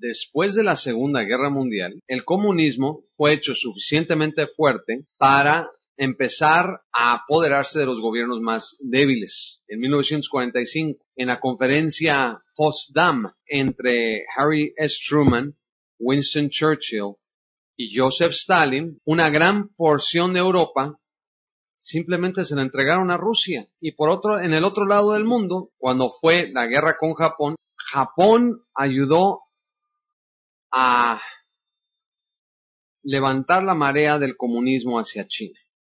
Después de la Segunda Guerra Mundial, el comunismo fue hecho suficientemente fuerte para empezar a apoderarse de los gobiernos más débiles. En 1945, en la conferencia Potsdam entre Harry S. Truman, Winston Churchill y Joseph Stalin, una gran porción de Europa simplemente se la entregaron a Rusia. Y por otro, en el otro lado del mundo, cuando fue la guerra con Japón, Japón ayudó a levantar la marea del comunismo hacia China.